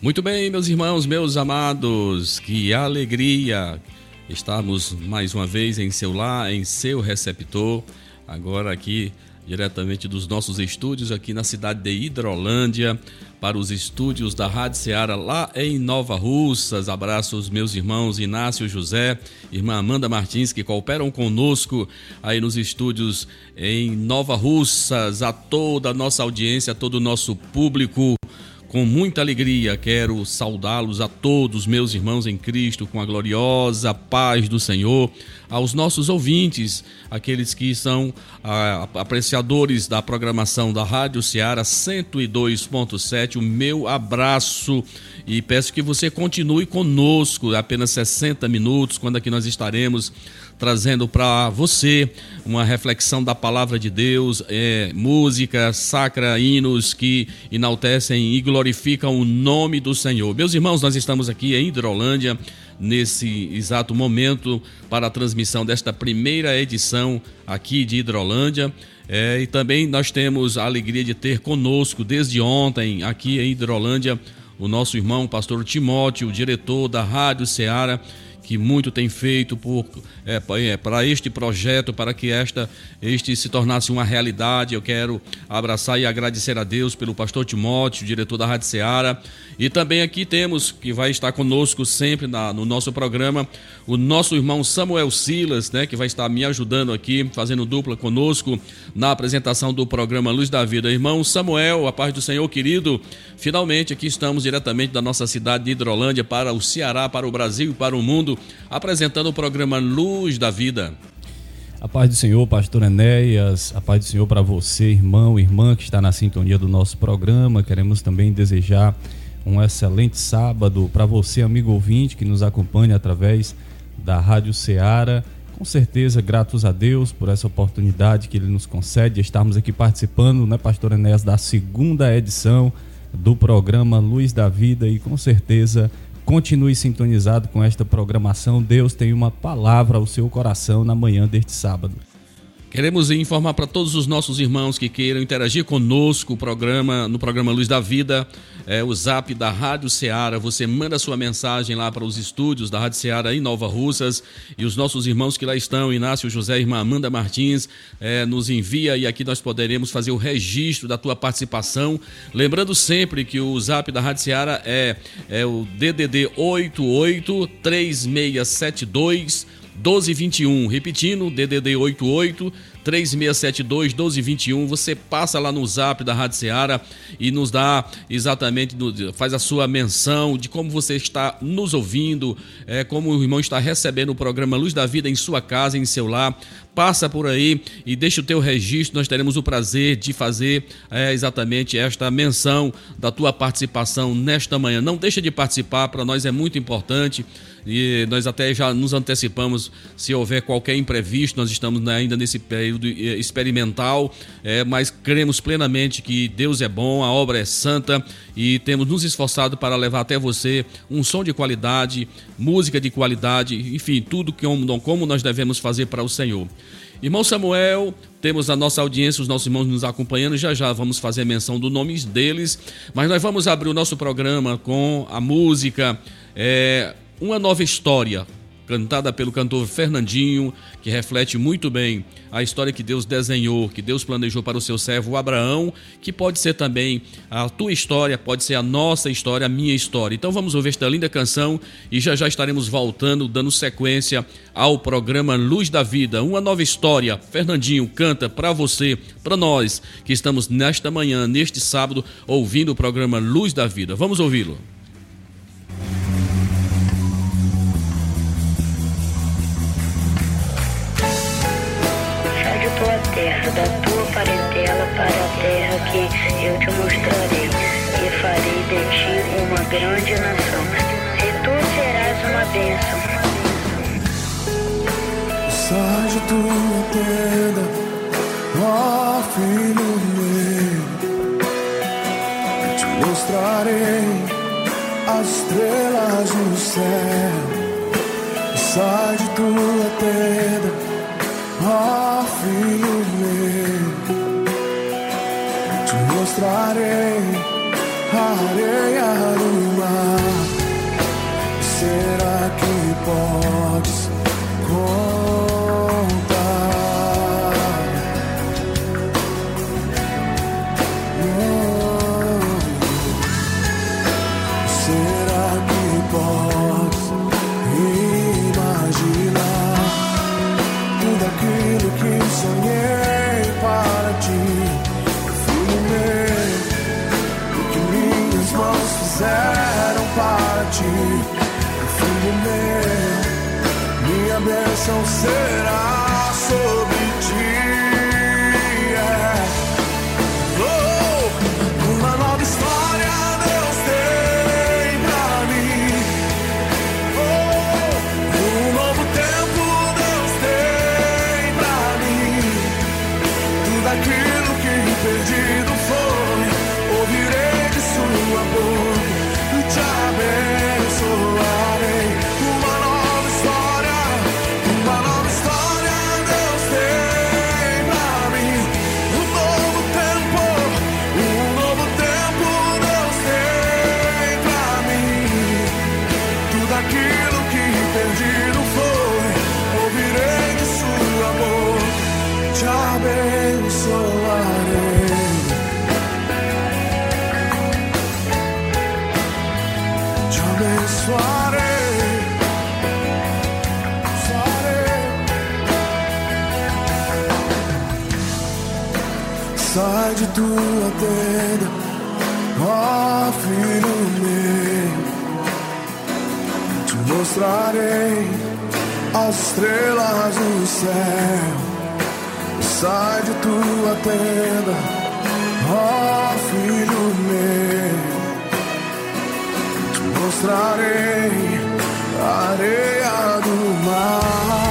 Muito bem, meus irmãos, meus amados, que alegria estarmos mais uma vez em seu lar, em seu receptor, agora aqui diretamente dos nossos estúdios aqui na cidade de Hidrolândia, para os estúdios da Rádio Ceará lá em Nova Russas. Abraços meus irmãos Inácio José, irmã Amanda Martins que cooperam conosco aí nos estúdios em Nova Russas, a toda a nossa audiência, a todo o nosso público com muita alegria quero saudá-los a todos, meus irmãos em Cristo, com a gloriosa paz do Senhor, aos nossos ouvintes, aqueles que são ah, apreciadores da programação da Rádio Ceará 102.7, o meu abraço. E peço que você continue conosco, apenas 60 minutos, quando aqui nós estaremos trazendo para você uma reflexão da palavra de Deus, é, música sacra, hinos que enaltecem e glorificam o nome do Senhor. Meus irmãos, nós estamos aqui em Hidrolândia nesse exato momento para a transmissão desta primeira edição aqui de Hidrolândia. É, e também nós temos a alegria de ter conosco desde ontem aqui em Hidrolândia o nosso irmão pastor Timóteo, diretor da Rádio Ceará que muito tem feito é, é, para este projeto, para que esta, este se tornasse uma realidade. Eu quero abraçar e agradecer a Deus pelo pastor Timóteo, diretor da Rádio Ceará. E também aqui temos, que vai estar conosco sempre na, no nosso programa, o nosso irmão Samuel Silas, né, que vai estar me ajudando aqui, fazendo dupla conosco na apresentação do programa Luz da Vida. Irmão Samuel, a paz do Senhor, querido, finalmente aqui estamos diretamente da nossa cidade de Hidrolândia para o Ceará, para o Brasil e para o mundo apresentando o programa Luz da Vida. A paz do Senhor, pastor Enéas, a paz do Senhor para você, irmão, irmã que está na sintonia do nosso programa. Queremos também desejar um excelente sábado para você, amigo ouvinte, que nos acompanha através da Rádio Ceará. Com certeza, gratos a Deus por essa oportunidade que Ele nos concede de estarmos aqui participando, né, pastor Enéas, da segunda edição do programa Luz da Vida e com certeza Continue sintonizado com esta programação. Deus tem uma palavra ao seu coração na manhã deste sábado. Queremos informar para todos os nossos irmãos que queiram interagir conosco programa, no programa Luz da Vida, é, o zap da Rádio Ceará. Você manda sua mensagem lá para os estúdios da Rádio Ceará em Nova Russas e os nossos irmãos que lá estão, Inácio José irmã Amanda Martins, é, nos envia e aqui nós poderemos fazer o registro da tua participação. Lembrando sempre que o zap da Rádio Ceará é, é o DDD 88 3672 1221. Repetindo, DDD 88 3672 1221. Você passa lá no zap da Rádio Seara e nos dá exatamente, faz a sua menção de como você está nos ouvindo, é, como o irmão está recebendo o programa Luz da Vida em sua casa, em seu lar. Passa por aí e deixa o teu registro. Nós teremos o prazer de fazer é, exatamente esta menção da tua participação nesta manhã. Não deixa de participar, para nós é muito importante e nós até já nos antecipamos se houver qualquer imprevisto, nós estamos ainda nesse período eh, experimental, é, mas cremos plenamente que Deus é bom, a obra é santa e temos nos esforçado para levar até você um som de qualidade, música de qualidade, enfim, tudo que, como nós devemos fazer para o Senhor. Irmão Samuel, temos a nossa audiência, os nossos irmãos nos acompanhando, já já vamos fazer menção do nome deles, mas nós vamos abrir o nosso programa com a música. É, uma nova história, cantada pelo cantor Fernandinho, que reflete muito bem a história que Deus desenhou, que Deus planejou para o seu servo Abraão, que pode ser também a tua história, pode ser a nossa história, a minha história. Então vamos ouvir esta linda canção e já já estaremos voltando, dando sequência ao programa Luz da Vida, uma nova história. Fernandinho canta para você, para nós que estamos nesta manhã, neste sábado, ouvindo o programa Luz da Vida. Vamos ouvi-lo. Grande nação, e tu serás uma bênção. Sai de tua tenda, ó filho meu, eu te mostrarei as estrelas no céu. Sai de tua tenda, ó filho meu, eu te mostrarei a areia do podes contar? Não. Será que Bênção será Tua tenda, ó filho meu te mostrarei as estrelas do céu. Sai de tua tenda, ó filho meu. Te mostrarei a areia do mar.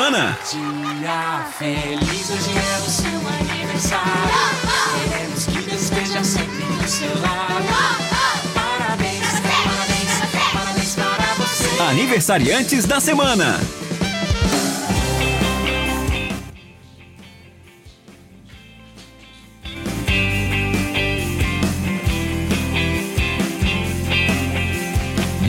Semana. Dia feliz, hoje é o seu aniversário. Queremos que esteja sempre do seu lado. Parabéns, parabéns, parabéns para você. Aniversariantes da semana.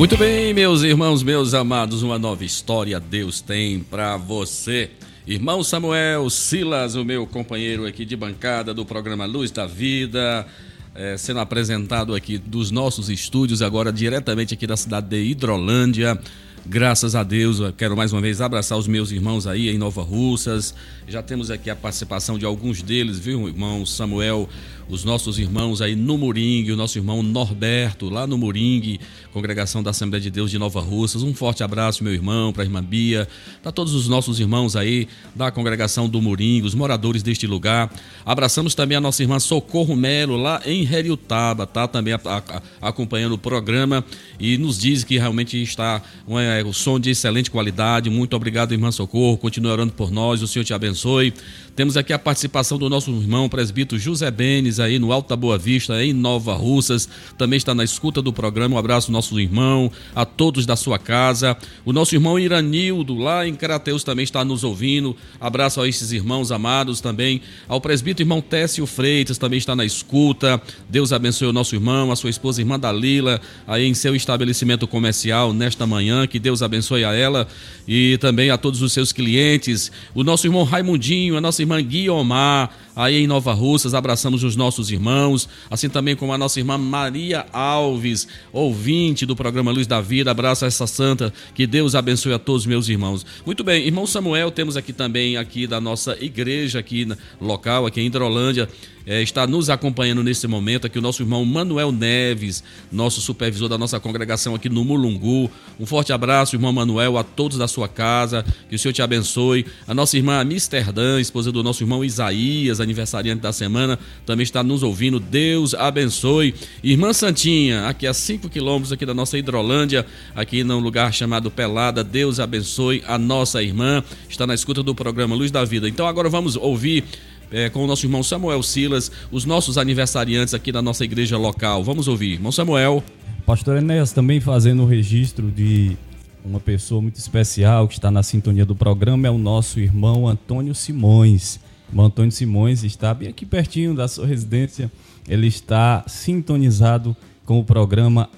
Muito bem, meus irmãos, meus amados, uma nova história Deus tem para você. Irmão Samuel Silas, o meu companheiro aqui de bancada do programa Luz da Vida, eh, sendo apresentado aqui dos nossos estúdios, agora diretamente aqui da cidade de Hidrolândia. Graças a Deus, eu quero mais uma vez abraçar os meus irmãos aí em Nova Russas. Já temos aqui a participação de alguns deles, viu, irmão Samuel, os nossos irmãos aí no Moringue, o nosso irmão Norberto, lá no Moringue, congregação da Assembleia de Deus de Nova Russas. Um forte abraço, meu irmão, para a irmã Bia, para todos os nossos irmãos aí da congregação do Moringue, os moradores deste lugar. Abraçamos também a nossa irmã Socorro Melo, lá em Heriutaba, tá? Também a- a- acompanhando o programa e nos diz que realmente está um, é, o som de excelente qualidade. Muito obrigado, irmã Socorro. Continue orando por nós, o Senhor te abençoe. Temos aqui a participação do nosso irmão presbítero José Benes, aí no Alto da Boa Vista, em Nova Russas. Também está na escuta do programa. Um abraço nosso irmão, a todos da sua casa. O nosso irmão Iranildo, lá em Carateus, também está nos ouvindo. Abraço a esses irmãos amados também. Ao presbítero irmão Técio Freitas, também está na escuta. Deus abençoe o nosso irmão, a sua esposa, irmã Dalila, aí em seu estabelecimento comercial nesta manhã. Que Deus abençoe a ela e também a todos os seus clientes. O nosso irmão Raimundinho, a nossa irmã Guiomar, aí em Nova Russas. Abraçamos os nossos irmãos, assim também como a nossa irmã Maria Alves, ouvinte do programa Luz da Vida. Abraço a essa santa. Que Deus abençoe a todos meus irmãos. Muito bem, irmão Samuel, temos aqui também aqui da nossa igreja aqui local, aqui em Hidrolândia, eh, está nos acompanhando nesse momento aqui o nosso irmão Manuel Neves, nosso supervisor da nossa congregação aqui no Mulungu. Um forte abraço, irmão Manuel, a todos da sua casa, que o Senhor te abençoe. A nossa irmã Amsterdã, esposa do nosso irmão Isaías, aniversariante da semana, também está nos ouvindo. Deus abençoe. Irmã Santinha, aqui a 5 quilômetros aqui da nossa Hidrolândia, aqui num lugar chamado Pelada. Deus abençoe a nossa irmã. Está na escuta do programa Luz da Vida. Então agora vamos ouvir é, com o nosso irmão Samuel Silas, os nossos aniversariantes aqui da nossa igreja local. Vamos ouvir. Irmão Samuel. Pastor Enéas também fazendo o registro de uma pessoa muito especial que está na sintonia do programa, é o nosso irmão Antônio Simões. O Antônio Simões está bem aqui pertinho da sua residência. Ele está sintonizado com o programa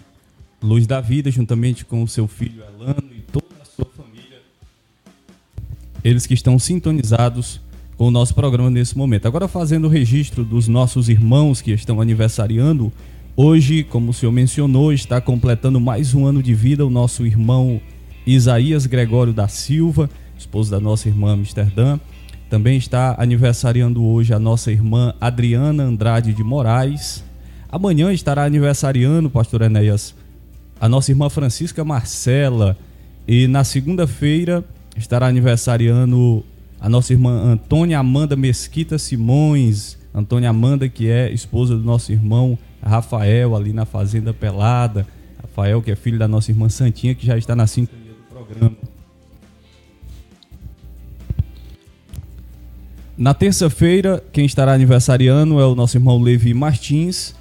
Luz da Vida, juntamente com o seu filho Elano e toda a sua família. Eles que estão sintonizados com o nosso programa nesse momento. Agora fazendo o registro dos nossos irmãos que estão aniversariando. Hoje, como o senhor mencionou, está completando mais um ano de vida o nosso irmão Isaías Gregório da Silva, esposo da nossa irmã Amsterdã. Também está aniversariando hoje a nossa irmã Adriana Andrade de Moraes. Amanhã estará aniversariando, pastor Enéas, a nossa irmã Francisca Marcela. E na segunda-feira estará aniversariando a nossa irmã Antônia Amanda Mesquita Simões. Antônia Amanda, que é esposa do nosso irmão Rafael, ali na Fazenda Pelada. Rafael, que é filho da nossa irmã Santinha, que já está na sintonia do programa. Na terça-feira, quem estará aniversariando é o nosso irmão Levi Martins.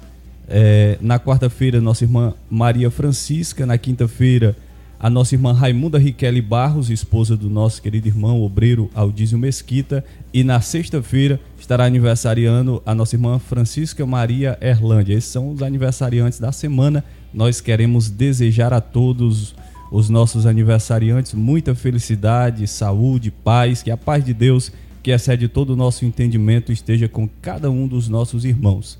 É, na quarta-feira, nossa irmã Maria Francisca. Na quinta-feira, a nossa irmã Raimunda Riquelme Barros, esposa do nosso querido irmão obreiro Aldísio Mesquita. E na sexta-feira estará aniversariando a nossa irmã Francisca Maria Erlândia. Esses são os aniversariantes da semana. Nós queremos desejar a todos os nossos aniversariantes muita felicidade, saúde, paz, que a paz de Deus, que excede todo o nosso entendimento, esteja com cada um dos nossos irmãos.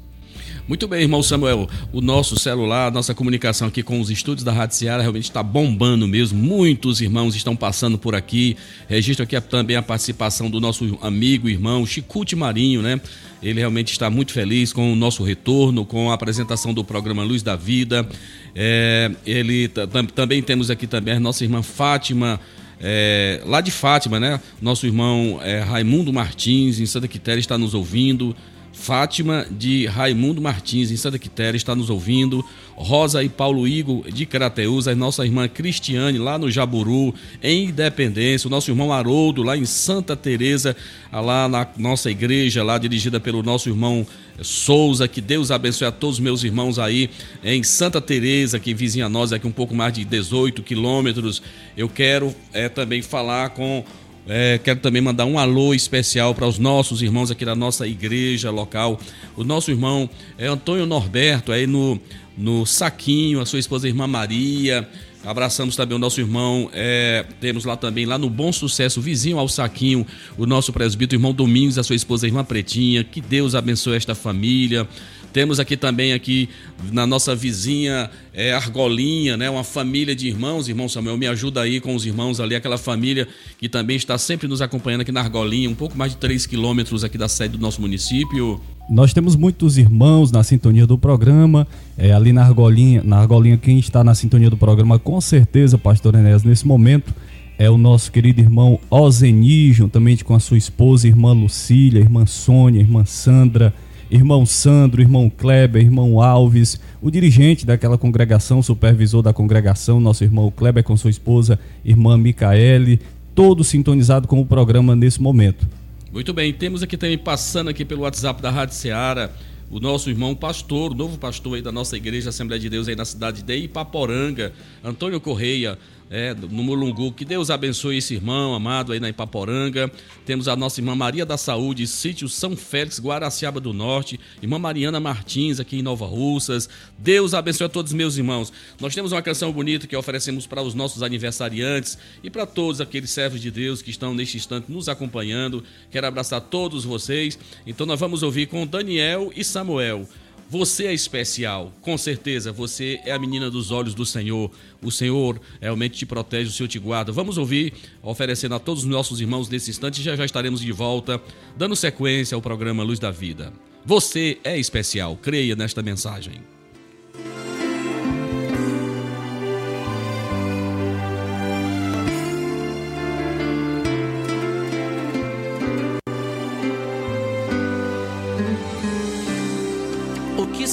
Muito bem, irmão Samuel. O nosso celular, a nossa comunicação aqui com os estúdios da Rádio Seara realmente está bombando mesmo. Muitos irmãos estão passando por aqui. Registro aqui também a participação do nosso amigo, irmão Chicute Marinho, né? Ele realmente está muito feliz com o nosso retorno, com a apresentação do programa Luz da Vida. É, ele tam- também temos aqui também a nossa irmã Fátima. É, lá de Fátima, né? Nosso irmão é, Raimundo Martins, em Santa Quitéria, está nos ouvindo. Fátima de Raimundo Martins, em Santa Quitéria, está nos ouvindo. Rosa e Paulo Igor de Carateus, a nossa irmã Cristiane, lá no Jaburu, em Independência. O nosso irmão Haroldo, lá em Santa Teresa, lá na nossa igreja, lá dirigida pelo nosso irmão Souza. Que Deus abençoe a todos os meus irmãos aí em Santa Teresa, que vizinha nós, aqui um pouco mais de 18 quilômetros. Eu quero é, também falar com é, quero também mandar um alô especial para os nossos irmãos aqui da nossa igreja local. O nosso irmão é Antônio Norberto, aí no, no Saquinho, a sua esposa a irmã Maria. Abraçamos também o nosso irmão, é, temos lá também, lá no Bom Sucesso, vizinho ao Saquinho, o nosso presbítero, irmão Domingos, a sua esposa, a irmã Pretinha. Que Deus abençoe esta família. Temos aqui também aqui na nossa vizinha é, Argolinha, né? Uma família de irmãos. Irmão Samuel, me ajuda aí com os irmãos ali, aquela família que também está sempre nos acompanhando aqui na Argolinha, um pouco mais de 3 quilômetros aqui da sede do nosso município. Nós temos muitos irmãos na sintonia do programa, é, ali na Argolinha, na Argolinha, quem está na sintonia do programa, com certeza, pastor Enéas, nesse momento, é o nosso querido irmão Ozeni, juntamente com a sua esposa, irmã Lucília, irmã Sônia, irmã Sandra, irmão Sandro, irmão Kleber, irmão Alves, o dirigente daquela congregação, supervisor da congregação, nosso irmão Kleber com sua esposa, irmã Micaele, todo sintonizado com o programa nesse momento. Muito bem, temos aqui também passando aqui pelo WhatsApp da Rádio Ceará, o nosso irmão pastor, o novo pastor aí da nossa igreja Assembleia de Deus aí na cidade de Ipaporanga, Antônio Correia, é, no Mulungu. Que Deus abençoe esse irmão amado aí na Ipaporanga. Temos a nossa irmã Maria da Saúde, sítio São Félix, Guaraciaba do Norte. Irmã Mariana Martins, aqui em Nova Russas. Deus abençoe a todos os meus irmãos. Nós temos uma canção bonita que oferecemos para os nossos aniversariantes e para todos aqueles servos de Deus que estão neste instante nos acompanhando. Quero abraçar todos vocês. Então nós vamos ouvir com Daniel e Samuel. Você é especial, com certeza. Você é a menina dos olhos do Senhor. O Senhor realmente te protege, o Senhor te guarda. Vamos ouvir, oferecendo a todos os nossos irmãos nesse instante. Já já estaremos de volta, dando sequência ao programa Luz da Vida. Você é especial. Creia nesta mensagem.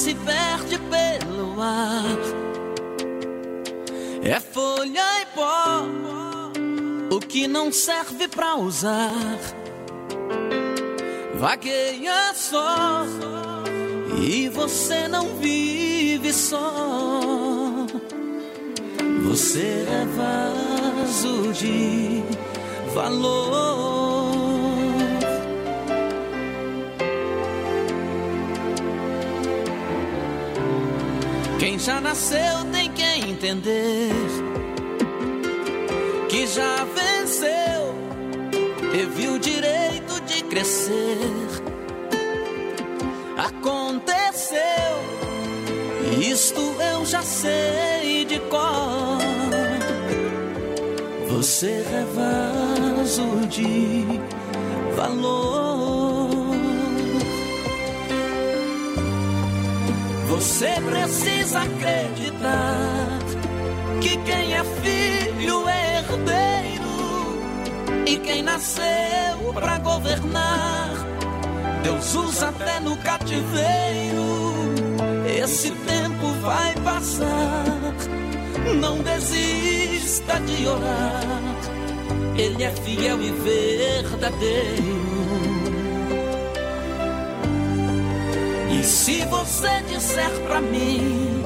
Se perde pelo ar é folha e pó. O que não serve pra usar vagueia só. E você não vive só. Você é vaso de valor. Quem já nasceu tem que entender que já venceu, teve o direito de crescer. Aconteceu, isto eu já sei de cor. Você é vaso de Você precisa acreditar que quem é filho é herdeiro e quem nasceu pra governar, Deus usa até no cativeiro. Esse tempo vai passar, não desista de orar. Ele é fiel e verdadeiro. E se você disser pra mim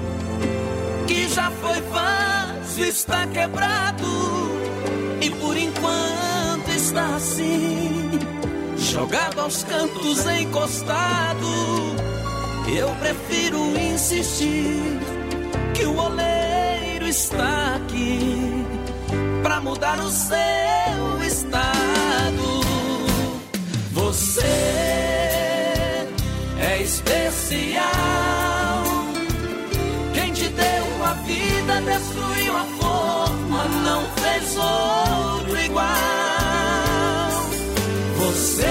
que já foi fácil, está quebrado e por enquanto está assim, jogado aos cantos, encostado, eu prefiro insistir que o oleiro está aqui pra mudar o seu estado. Você Quem te deu a vida destruiu a forma, não fez outro igual. Você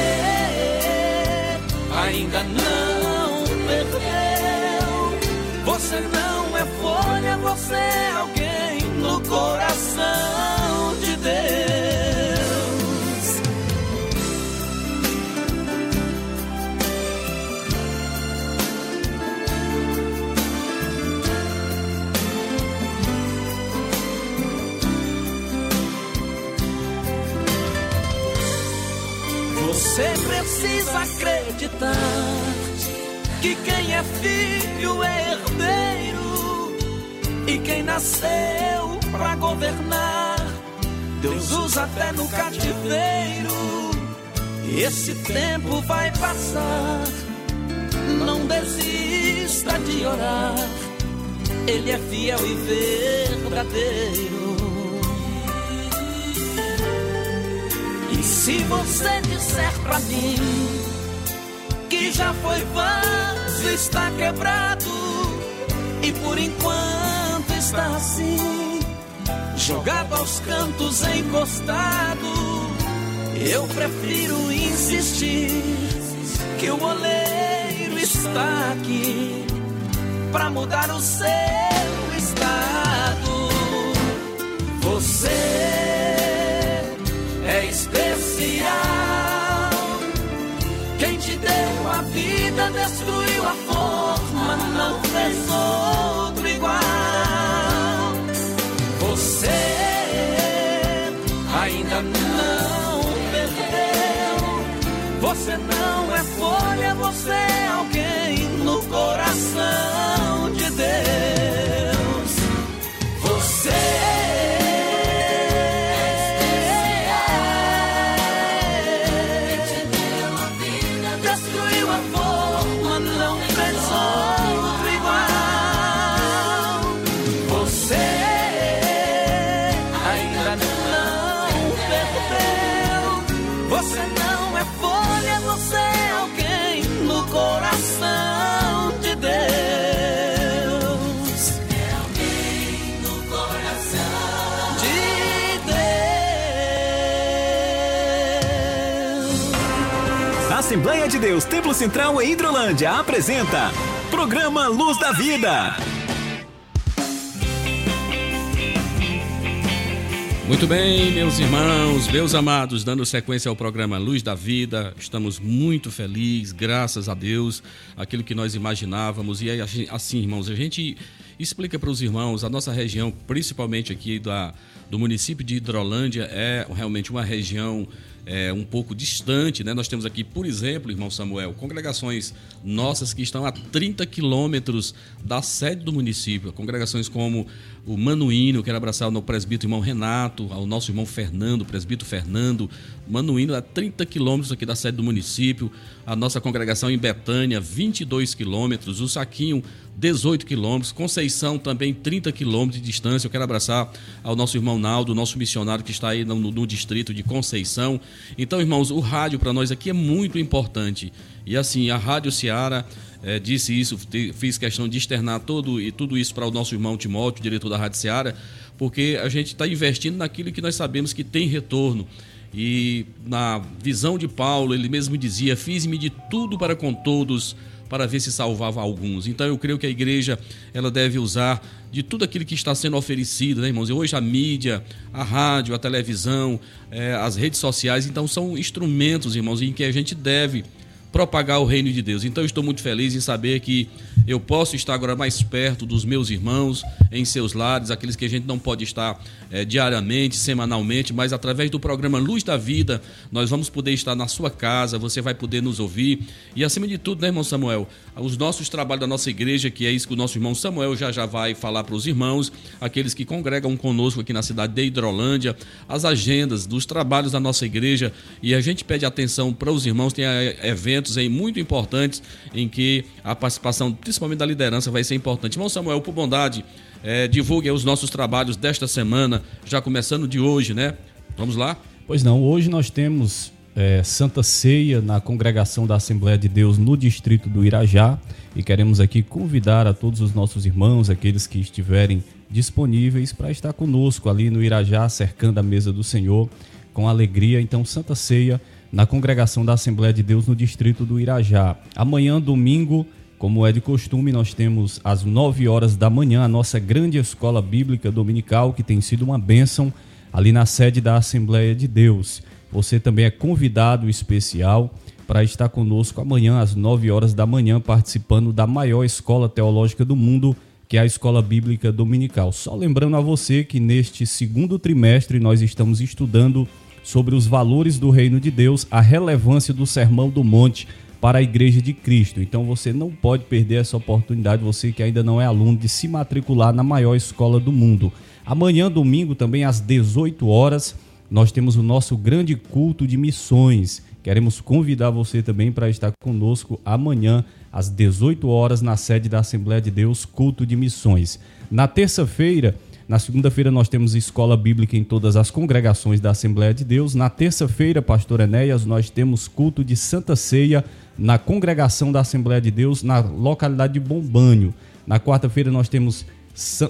ainda não perdeu. Você não é folha, você é alguém no coração precisa acreditar que quem é filho é herdeiro e quem nasceu pra governar, Deus usa até no cativeiro. Esse tempo vai passar, não desista de orar. Ele é fiel e verdadeiro. Se você disser pra mim que já foi fácil, está quebrado e por enquanto está assim, jogado aos cantos, encostado. Eu prefiro insistir que o oleiro está aqui para mudar o seu estado. Você especial. Quem te deu a vida destruiu a forma, não fez outro igual. Você ainda não perdeu. Você não é folha, você é alguém no coração de Deus. Deus Templo Central em Hidrolândia apresenta Programa Luz da Vida. Muito bem, meus irmãos, meus amados, dando sequência ao programa Luz da Vida, estamos muito felizes, graças a Deus, aquilo que nós imaginávamos. E aí, assim, irmãos, a gente explica para os irmãos, a nossa região, principalmente aqui da, do município de Hidrolândia, é realmente uma região é, um pouco distante, né? Nós temos aqui, por exemplo, irmão Samuel, congregações nossas que estão a 30 quilômetros da sede do município, congregações como o Manuíno, quero abraçar o presbítero irmão Renato, ao nosso irmão Fernando, presbítero Fernando, Manuíno a 30 quilômetros aqui da sede do município, a nossa congregação em Betânia, 22 quilômetros, o Saquinho, 18 quilômetros, Conceição também 30 quilômetros de distância. Eu quero abraçar ao nosso irmão Naldo, nosso missionário que está aí no, no distrito de Conceição. Então, irmãos, o rádio para nós aqui é muito importante. E assim, a Rádio Ceará eh, disse isso, fiz questão de externar todo, e tudo isso para o nosso irmão Timóteo, diretor da Rádio Ceará, porque a gente está investindo naquilo que nós sabemos que tem retorno. E na visão de Paulo, ele mesmo dizia: Fiz-me de tudo para com todos, para ver se salvava alguns. Então eu creio que a igreja ela deve usar de tudo aquilo que está sendo oferecido, né, irmãos? E hoje a mídia, a rádio, a televisão, eh, as redes sociais, então são instrumentos, irmãos, em que a gente deve propagar o reino de Deus. Então estou muito feliz em saber que eu posso estar agora mais perto dos meus irmãos em seus lares, aqueles que a gente não pode estar eh, diariamente, semanalmente, mas através do programa Luz da Vida, nós vamos poder estar na sua casa, você vai poder nos ouvir. E acima de tudo, né, irmão Samuel, os nossos trabalhos da nossa igreja, que é isso que o nosso irmão Samuel já já vai falar para os irmãos, aqueles que congregam conosco aqui na cidade de Hidrolândia, as agendas dos trabalhos da nossa igreja, e a gente pede atenção para os irmãos, tem eh, eventos aí muito importantes em que a participação, principalmente da liderança, vai ser importante. Irmão Samuel, por bondade, eh, divulgue os nossos trabalhos desta semana, já começando de hoje, né? Vamos lá? Pois não, hoje nós temos é, Santa Ceia na congregação da Assembleia de Deus no distrito do Irajá e queremos aqui convidar a todos os nossos irmãos, aqueles que estiverem disponíveis para estar conosco ali no Irajá, cercando a mesa do Senhor com alegria. Então, Santa Ceia na congregação da Assembleia de Deus no distrito do Irajá. Amanhã, domingo, como é de costume, nós temos às 9 horas da manhã a nossa grande escola bíblica dominical, que tem sido uma bênção ali na sede da Assembleia de Deus. Você também é convidado especial para estar conosco amanhã às 9 horas da manhã, participando da maior escola teológica do mundo, que é a Escola Bíblica Dominical. Só lembrando a você que neste segundo trimestre nós estamos estudando sobre os valores do reino de Deus, a relevância do Sermão do Monte para a Igreja de Cristo. Então você não pode perder essa oportunidade, você que ainda não é aluno, de se matricular na maior escola do mundo. Amanhã, domingo, também às 18 horas, nós temos o nosso grande culto de missões. Queremos convidar você também para estar conosco amanhã, às 18 horas, na sede da Assembleia de Deus, culto de missões. Na terça-feira, Na segunda-feira nós temos escola bíblica em todas as congregações da Assembleia de Deus. Na terça-feira, pastor Enéas, nós temos culto de Santa Ceia na congregação da Assembleia de Deus na localidade de Bombanho. Na quarta-feira nós temos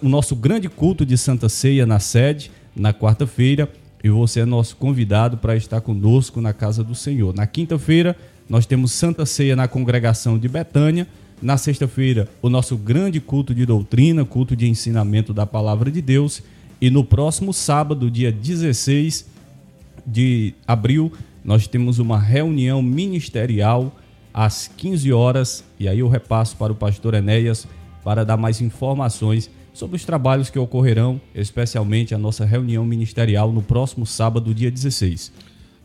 o nosso grande culto de Santa Ceia na sede, na quarta-feira, e você é nosso convidado para estar conosco na casa do Senhor. Na quinta-feira nós temos Santa Ceia na congregação de Betânia. Na sexta-feira, o nosso grande culto de doutrina, culto de ensinamento da palavra de Deus. E no próximo sábado, dia 16 de abril, nós temos uma reunião ministerial às 15 horas. E aí eu repasso para o pastor Enéas para dar mais informações sobre os trabalhos que ocorrerão, especialmente a nossa reunião ministerial no próximo sábado, dia 16.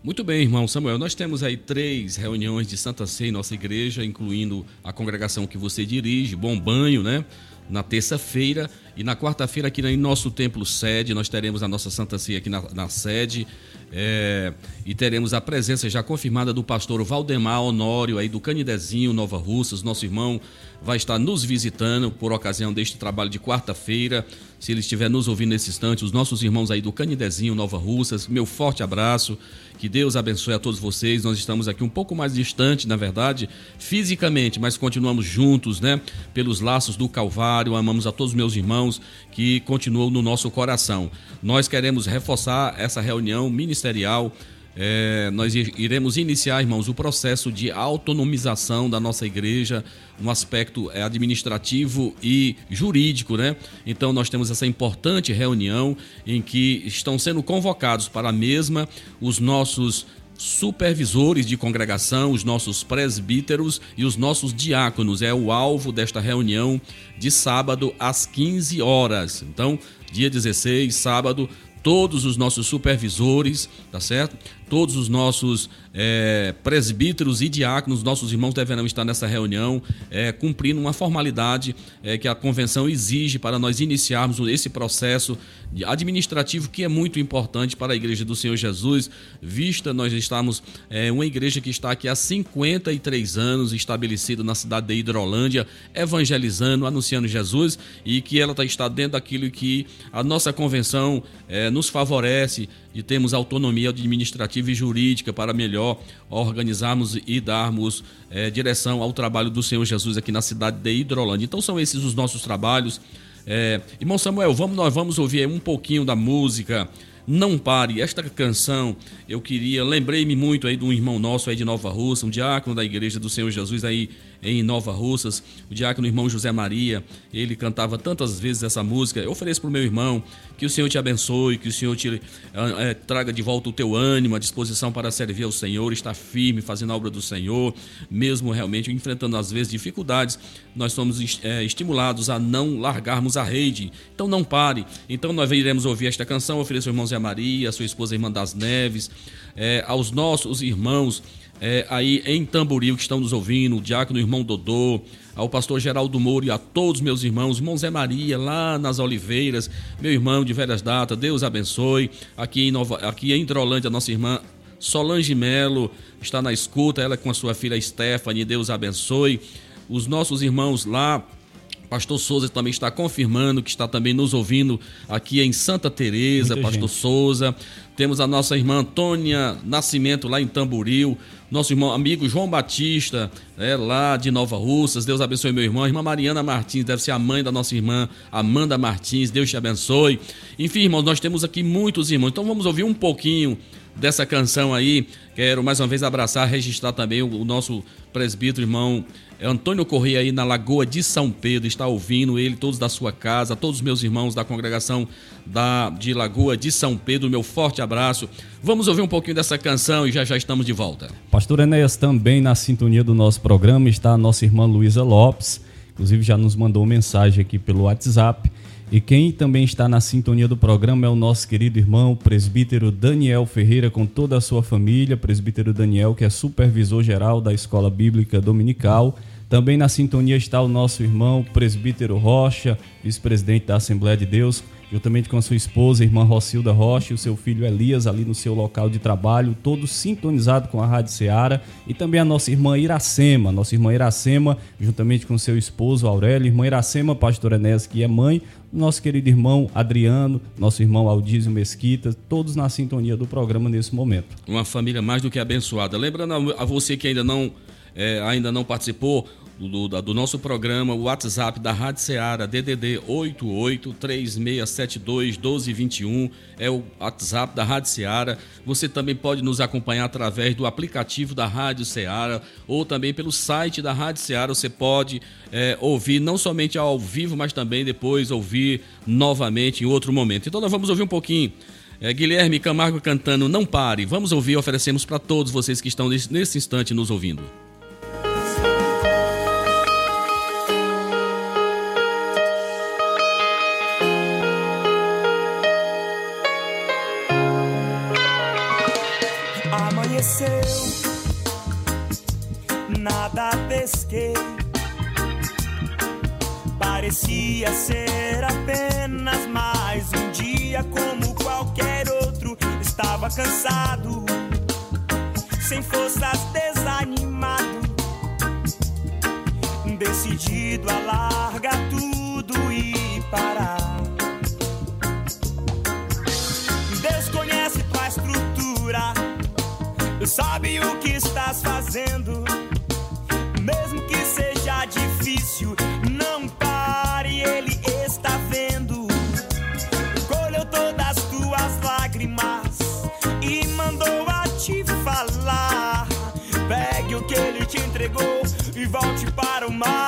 Muito bem, irmão Samuel. Nós temos aí três reuniões de Santa Ceia em nossa igreja, incluindo a congregação que você dirige, Bom Banho, né? Na terça-feira e na quarta-feira aqui em nosso templo sede, nós teremos a nossa Santa Ceia aqui na, na sede é, e teremos a presença já confirmada do pastor Valdemar Honório aí do Canidezinho, Nova Russas, nosso irmão vai estar nos visitando por ocasião deste trabalho de quarta-feira. Se ele estiver nos ouvindo nesse instante, os nossos irmãos aí do Canidezinho, Nova Russas, meu forte abraço. Que Deus abençoe a todos vocês. Nós estamos aqui um pouco mais distante, na verdade, fisicamente, mas continuamos juntos, né? Pelos laços do Calvário. Amamos a todos os meus irmãos que continuam no nosso coração. Nós queremos reforçar essa reunião ministerial. É, nós iremos iniciar, irmãos, o processo de autonomização da nossa igreja, um aspecto é, administrativo e jurídico, né? Então nós temos essa importante reunião em que estão sendo convocados para a mesma os nossos supervisores de congregação, os nossos presbíteros e os nossos diáconos. É o alvo desta reunião de sábado às 15 horas. Então, dia 16, sábado, todos os nossos supervisores, tá certo? Todos os nossos eh, presbíteros e diáconos, nossos irmãos deverão estar nessa reunião, eh, cumprindo uma formalidade eh, que a convenção exige para nós iniciarmos esse processo administrativo que é muito importante para a Igreja do Senhor Jesus, vista nós estamos eh, uma igreja que está aqui há 53 anos, estabelecida na cidade de Hidrolândia, evangelizando, anunciando Jesus e que ela tá- está dentro daquilo que a nossa convenção eh, nos favorece de termos autonomia administrativa e jurídica para melhor organizarmos e darmos eh, direção ao trabalho do Senhor Jesus aqui na cidade de Hidrolândia. Então são esses os nossos trabalhos. É, irmão Samuel, vamos, nós vamos ouvir um pouquinho da música. Não pare, esta canção eu queria, lembrei-me muito aí de um irmão nosso aí de Nova Russa, um diácono da igreja do Senhor Jesus aí em Nova Russas, o diácono irmão José Maria, ele cantava tantas vezes essa música. Eu ofereço para o meu irmão que o Senhor te abençoe, que o Senhor te eh, traga de volta o teu ânimo, a disposição para servir ao Senhor, estar firme, fazendo a obra do Senhor, mesmo realmente enfrentando às vezes dificuldades, nós somos eh, estimulados a não largarmos a rede. Então não pare. Então nós iremos ouvir esta canção, ofereço ao irmão Zé Maria, a sua esposa irmã das Neves, eh, aos nossos irmãos é, aí em Tamboril que estão nos ouvindo, o diácono irmão Dodô, ao pastor Geraldo Moura e a todos meus irmãos, irmão Zé Maria, lá nas Oliveiras, meu irmão de velhas datas, Deus abençoe. Aqui em, Nova, aqui em Hidrolândia, nossa irmã Solange Melo está na escuta, ela com a sua filha Stephanie, Deus abençoe. Os nossos irmãos lá, Pastor Souza também está confirmando que está também nos ouvindo aqui em Santa Teresa, Pastor gente. Souza. Temos a nossa irmã Antônia Nascimento lá em Tamboril. Nosso irmão amigo João Batista, é, lá de Nova Russas. Deus abençoe meu irmão. Irmã Mariana Martins, deve ser a mãe da nossa irmã Amanda Martins. Deus te abençoe. Enfim, irmãos, nós temos aqui muitos irmãos. Então vamos ouvir um pouquinho dessa canção aí. Quero mais uma vez abraçar, registrar também o, o nosso presbítero, irmão Antônio Correia aí na Lagoa de São Pedro, está ouvindo ele, todos da sua casa, todos os meus irmãos da congregação da, de Lagoa de São Pedro, meu forte abraço. Vamos ouvir um pouquinho dessa canção e já já estamos de volta. Pastor Enéas também na sintonia do nosso programa está a nossa irmã Luísa Lopes, inclusive já nos mandou mensagem aqui pelo WhatsApp. E quem também está na sintonia do programa é o nosso querido irmão, presbítero Daniel Ferreira, com toda a sua família. Presbítero Daniel, que é supervisor geral da Escola Bíblica Dominical, Também na sintonia está o nosso irmão presbítero Rocha, vice-presidente da Assembleia de Deus, juntamente com a sua esposa, irmã Rocilda Rocha, e o seu filho Elias, ali no seu local de trabalho, todos sintonizados com a Rádio Ceará, e também a nossa irmã Iracema, nossa irmã Iracema, juntamente com seu esposo Aurélio, irmã Iracema, pastor Enéas, que é mãe, nosso querido irmão Adriano, nosso irmão Aldísio Mesquita, todos na sintonia do programa nesse momento. Uma família mais do que abençoada. Lembrando a você que ainda não, é, ainda não participou do, da- do nosso programa, o WhatsApp da Rádio Ceará, DDD 8836721221, é o WhatsApp da Rádio Ceará. Você também pode nos acompanhar através do aplicativo da Rádio Ceará ou também pelo site da Rádio Ceará. Você pode é, ouvir não somente ao vivo, mas também depois ouvir novamente em outro momento. Então nós vamos ouvir um pouquinho. É, Guilherme Camargo cantando Não Pare. Vamos ouvir, oferecemos para todos vocês que estão nesse, nesse instante nos ouvindo. Pesquei. Parecia ser apenas mais um dia como qualquer outro. Estava cansado, sem forças, desanimado. Decidido a largar tudo e parar. Deus conhece tua estrutura, sabe o que estás fazendo. Difícil, não pare, Ele está vendo. Colheu todas as tuas lágrimas e mandou a te falar. Pegue o que Ele te entregou e volte para o mar,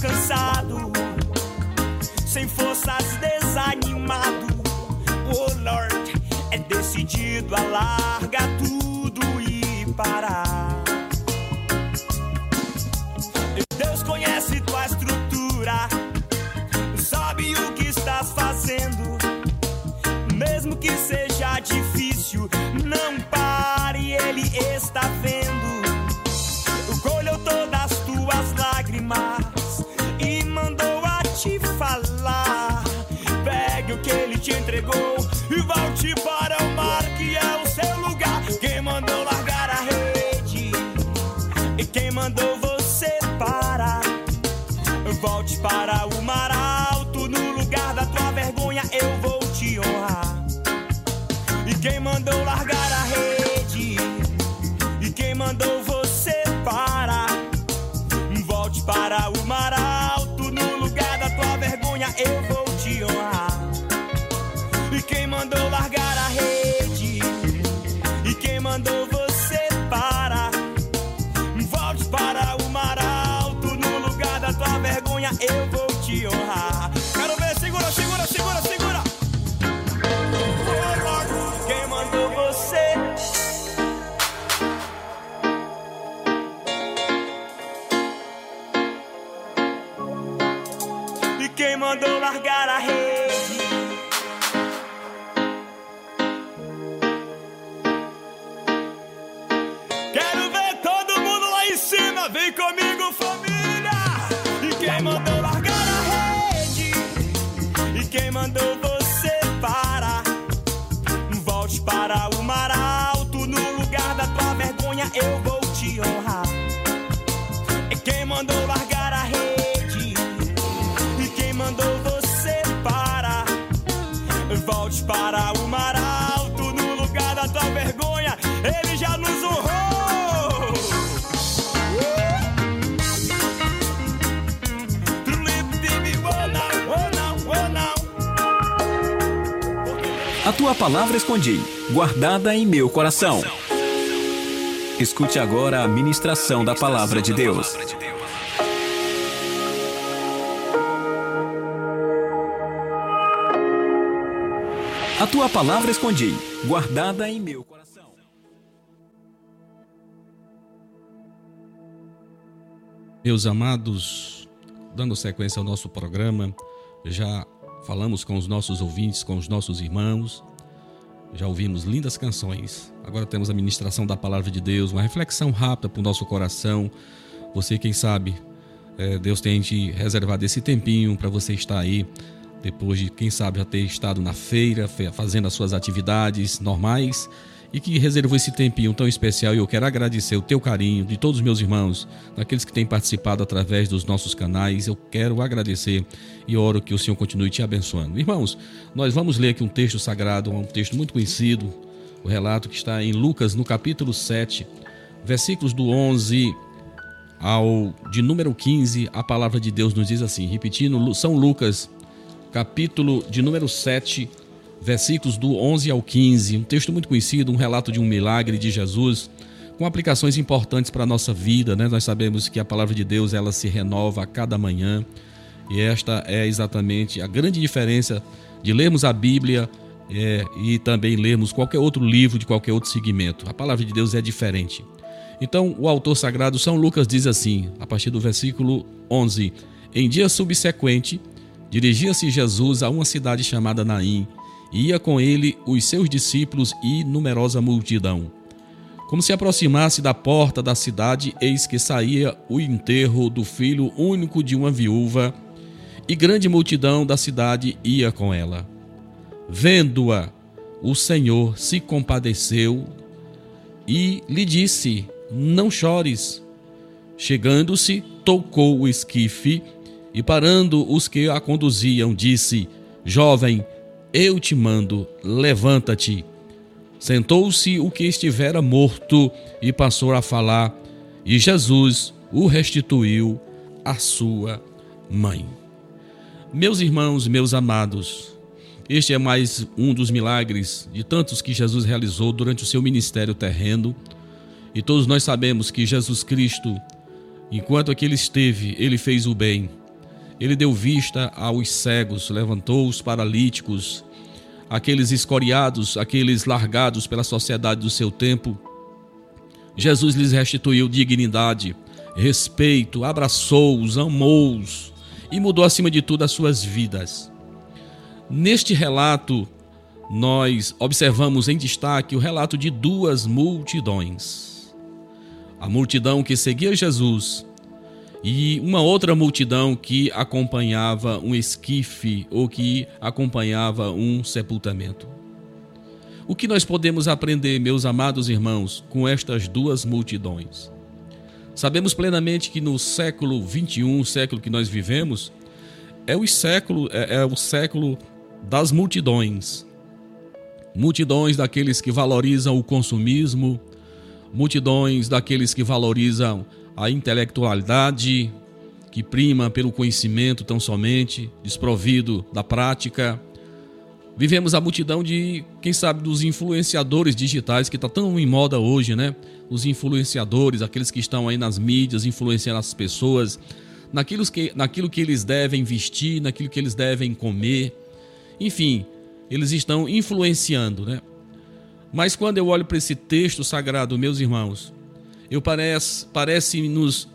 cansado, sem forças, desanimado. Oh Lord, é decidido a largar tudo Volte para tua palavra escondi, guardada em meu coração. Escute agora a ministração da palavra de Deus. A tua palavra escondi, guardada em meu coração. Meus amados, dando sequência ao nosso programa, já falamos com os nossos ouvintes, com os nossos irmãos, já ouvimos lindas canções. Agora temos a ministração da palavra de Deus, uma reflexão rápida para o nosso coração. Você, quem sabe, eh, Deus tem te reservado esse tempinho para você estar aí, depois de, quem sabe, já ter estado na feira, fe- fazendo as suas atividades normais e que reservou esse tempinho tão especial. E eu quero agradecer o teu carinho de todos os meus irmãos, daqueles que têm participado através dos nossos canais. Eu quero agradecer e oro que o Senhor continue te abençoando. Irmãos, nós vamos ler aqui um texto sagrado, um texto muito conhecido, o relato que está em Lucas, no capítulo 7, versículos do 11 ao de número 15, a palavra de Deus nos diz assim, repetindo, São Lucas, capítulo de número 7, versículos do 11 ao 15, um texto muito conhecido, um relato de um milagre de Jesus, com aplicações importantes para a nossa vida, né? Nós sabemos que a palavra de Deus, ela se renova a cada manhã, e esta é exatamente a grande diferença de lermos a Bíblia é, e também lermos qualquer outro livro de qualquer outro segmento. A palavra de Deus é diferente. Então, o autor sagrado São Lucas diz assim, a partir do versículo 11: Em dia subsequente, dirigia-se Jesus a uma cidade chamada Naim, ia com ele os seus discípulos e numerosa multidão. Como se aproximasse da porta da cidade, eis que saía o enterro do filho único de uma viúva, e grande multidão da cidade ia com ela. Vendo-a, o Senhor se compadeceu e lhe disse: Não chores. Chegando-se, tocou o esquife e, parando os que a conduziam, disse: Jovem, eu te mando, levanta-te. Sentou-se o que estivera morto e passou a falar, e Jesus o restituiu à sua mãe. Meus irmãos, meus amados, este é mais um dos milagres de tantos que Jesus realizou durante o seu ministério terreno. E todos nós sabemos que Jesus Cristo, enquanto aqui ele esteve, ele fez o bem. Ele deu vista aos cegos, levantou os paralíticos, aqueles escoriados, aqueles largados pela sociedade do seu tempo. Jesus lhes restituiu dignidade, respeito, abraçou-os, amou-os e mudou acima de tudo as suas vidas. Neste relato, nós observamos em destaque o relato de duas multidões. A multidão que seguia Jesus e uma outra multidão que acompanhava um esquife ou que acompanhava um sepultamento. O que nós podemos aprender, meus amados irmãos, com estas duas multidões? Sabemos plenamente que no século 21, o século que nós vivemos, é o século, é, é o século das multidões. Multidões daqueles que valorizam o consumismo, multidões daqueles que valorizam a intelectualidade, que prima pelo conhecimento tão somente, desprovido da prática. Vivemos a multidão de, quem sabe, dos influenciadores digitais que está tão em moda hoje, né? Os influenciadores, aqueles que estão aí nas mídias, influenciando as pessoas, naquilo que, naquilo que eles devem vestir, naquilo que eles devem comer. Enfim, eles estão influenciando, né? Mas quando eu olho para esse texto sagrado, meus irmãos, eu parece, parece nos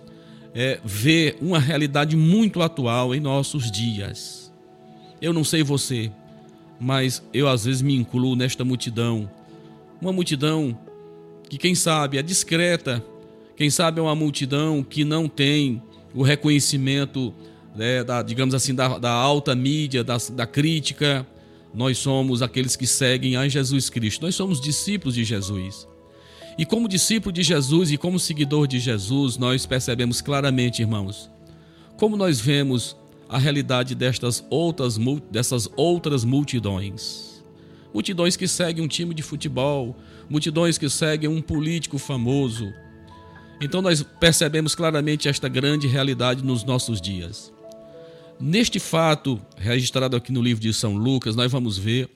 é, ver uma realidade muito atual em nossos dias. Eu não sei você, mas eu às vezes me incluo nesta multidão. Uma multidão que, quem sabe, é discreta, quem sabe é uma multidão que não tem o reconhecimento, né, da, digamos assim, da, da alta mídia, da, da crítica. Nós somos aqueles que seguem a Jesus Cristo, nós somos discípulos de Jesus. E como discípulo de Jesus e como seguidor de Jesus, nós percebemos claramente, irmãos, como nós vemos a realidade destas outras, dessas outras multidões. multidões que seguem um time de futebol, multidões que seguem um político famoso. Então nós percebemos claramente esta grande realidade nos nossos dias. Neste fato, registrado aqui no livro de São Lucas, nós vamos ver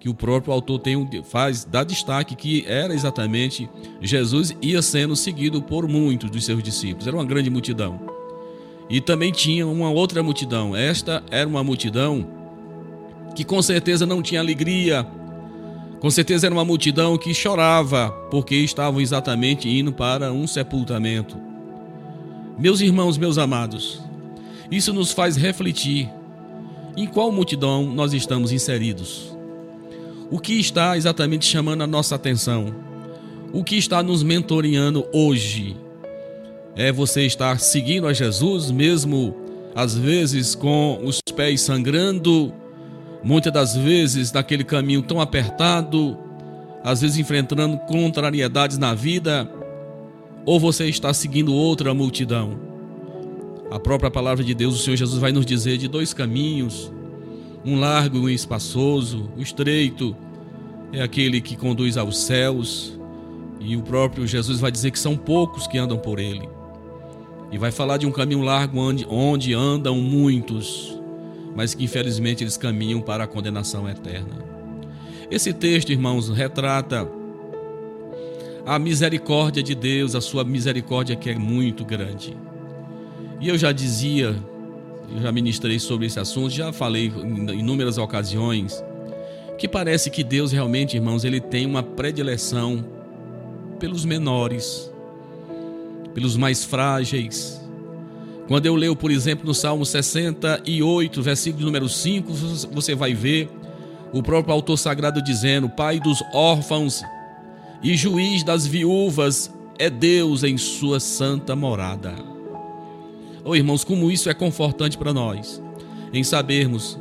que o próprio autor tem um, faz dá destaque que era exatamente Jesus ia sendo seguido por muitos dos seus discípulos. Era uma grande multidão. E também tinha uma outra multidão. Esta era uma multidão que com certeza não tinha alegria. Com certeza era uma multidão que chorava porque estavam exatamente indo para um sepultamento. Meus irmãos, meus amados, isso nos faz refletir em qual multidão nós estamos inseridos. O que está exatamente chamando a nossa atenção? O que está nos mentoreando hoje? É você estar seguindo a Jesus, mesmo às vezes com os pés sangrando, muitas das vezes naquele caminho tão apertado, às vezes enfrentando contrariedades na vida, ou você está seguindo outra multidão? A própria palavra de Deus, o Senhor Jesus vai nos dizer de dois caminhos, um largo e um espaçoso, o estreito é aquele que conduz aos céus, e o próprio Jesus vai dizer que são poucos que andam por ele. E vai falar de um caminho largo onde, andam muitos, mas que infelizmente eles caminham para a condenação eterna. Esse texto, irmãos, retrata a misericórdia de Deus, a sua misericórdia que é muito grande. E eu já dizia, já ministrei sobre esse assunto, já falei em inúmeras ocasiões, que parece que Deus realmente, irmãos, ele tem uma predileção pelos menores, pelos mais frágeis. Quando eu leio, por exemplo, no Salmo 68, versículo número 5, você vai ver o próprio autor sagrado dizendo: Pai dos órfãos e juiz das viúvas é Deus em sua santa morada. Oh, irmãos, como isso é confortante para nós, em sabermos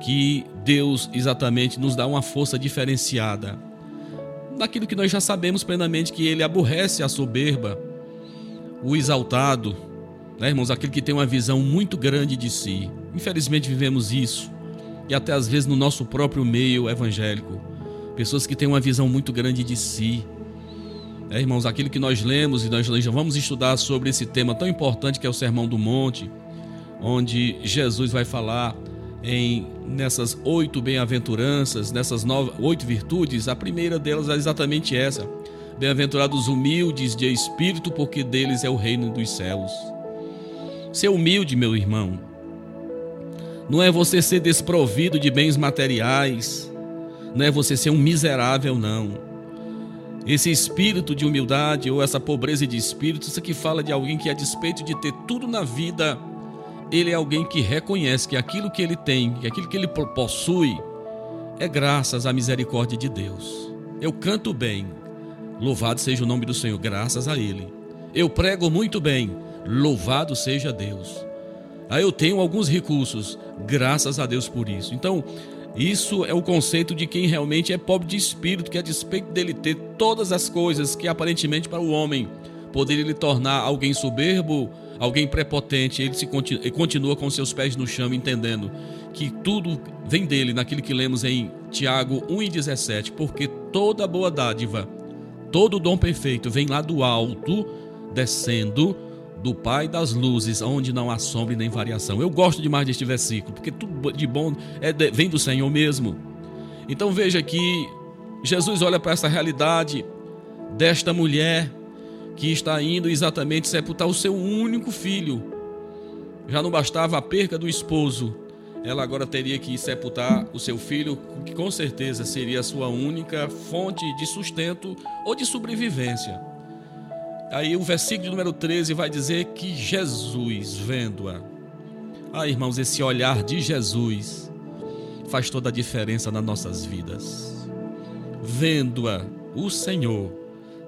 que Deus exatamente nos dá uma força diferenciada daquilo que nós já sabemos plenamente que ele aborrece a soberba, o exaltado, né, irmãos, aquele que tem uma visão muito grande de si. Infelizmente vivemos isso e até às vezes no nosso próprio meio evangélico, pessoas que têm uma visão muito grande de si. É, irmãos, aquilo que nós lemos e nós vamos estudar sobre esse tema tão importante que é o Sermão do Monte, onde Jesus vai falar em nessas oito bem-aventuranças, nessas nove, oito virtudes, a primeira delas é exatamente essa: Bem-aventurados humildes de espírito, porque deles é o reino dos céus. Ser humilde, meu irmão, não é você ser desprovido de bens materiais, não é você ser um miserável, não. Esse espírito de humildade ou essa pobreza de espírito, isso aqui fala de alguém que, a despeito de ter tudo na vida, ele é alguém que reconhece que aquilo que ele tem, que aquilo que ele possui, é graças à misericórdia de Deus. Eu canto bem, louvado seja o nome do Senhor, graças a Ele. Eu prego muito bem, louvado seja Deus. Aí eu tenho alguns recursos, graças a Deus por isso. Então, isso é o conceito de quem realmente é pobre de espírito, que a despeito dele ter todas as coisas que aparentemente para o homem poderia lhe tornar alguém soberbo, alguém prepotente, ele, se continua, ele continua com seus pés no chão, entendendo que tudo vem dele, naquilo que lemos em Tiago 1,17, porque toda boa dádiva, todo dom perfeito vem lá do alto, descendo do Pai das luzes, onde não há sombra nem variação. Eu gosto demais deste versículo, porque tudo de bom é de, vem do Senhor mesmo. Então veja que Jesus olha para essa realidade desta mulher que está indo exatamente sepultar o seu único filho. Já não bastava a perca do esposo, ela agora teria que sepultar o seu filho, que com certeza seria a sua única fonte de sustento ou de sobrevivência. Aí o versículo número 13 vai dizer que Jesus, vendo-a, ah, irmãos, esse olhar de Jesus faz toda a diferença nas nossas vidas. Vendo-a, o Senhor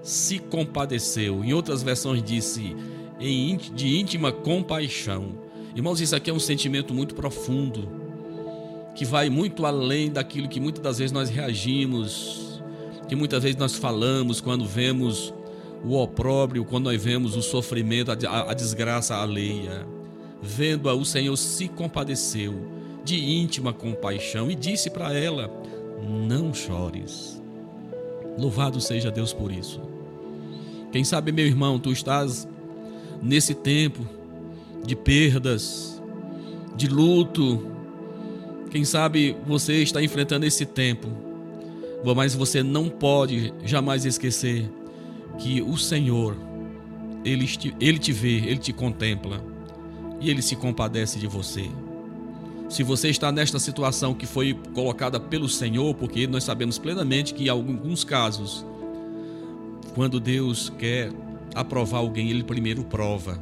se compadeceu. Em outras versões disse de íntima compaixão. Irmãos, isso aqui é um sentimento muito profundo, que vai muito além daquilo que muitas das vezes nós reagimos, que muitas vezes nós falamos quando vemos o opróbrio, quando nós vemos o sofrimento, a, a desgraça alheia. Vendo-a, o Senhor se compadeceu de íntima compaixão e disse para ela: não chores. Louvado seja Deus por isso. Quem sabe, meu irmão, tu estás nesse tempo de perdas, de luto. Quem sabe você está enfrentando esse tempo, mas você não pode jamais esquecer que o Senhor, ele te, ele te vê, ele te contempla e ele se compadece de você. Se você está nesta situação que foi colocada pelo Senhor, porque nós sabemos plenamente que em alguns casos, quando Deus quer aprovar alguém, ele primeiro prova.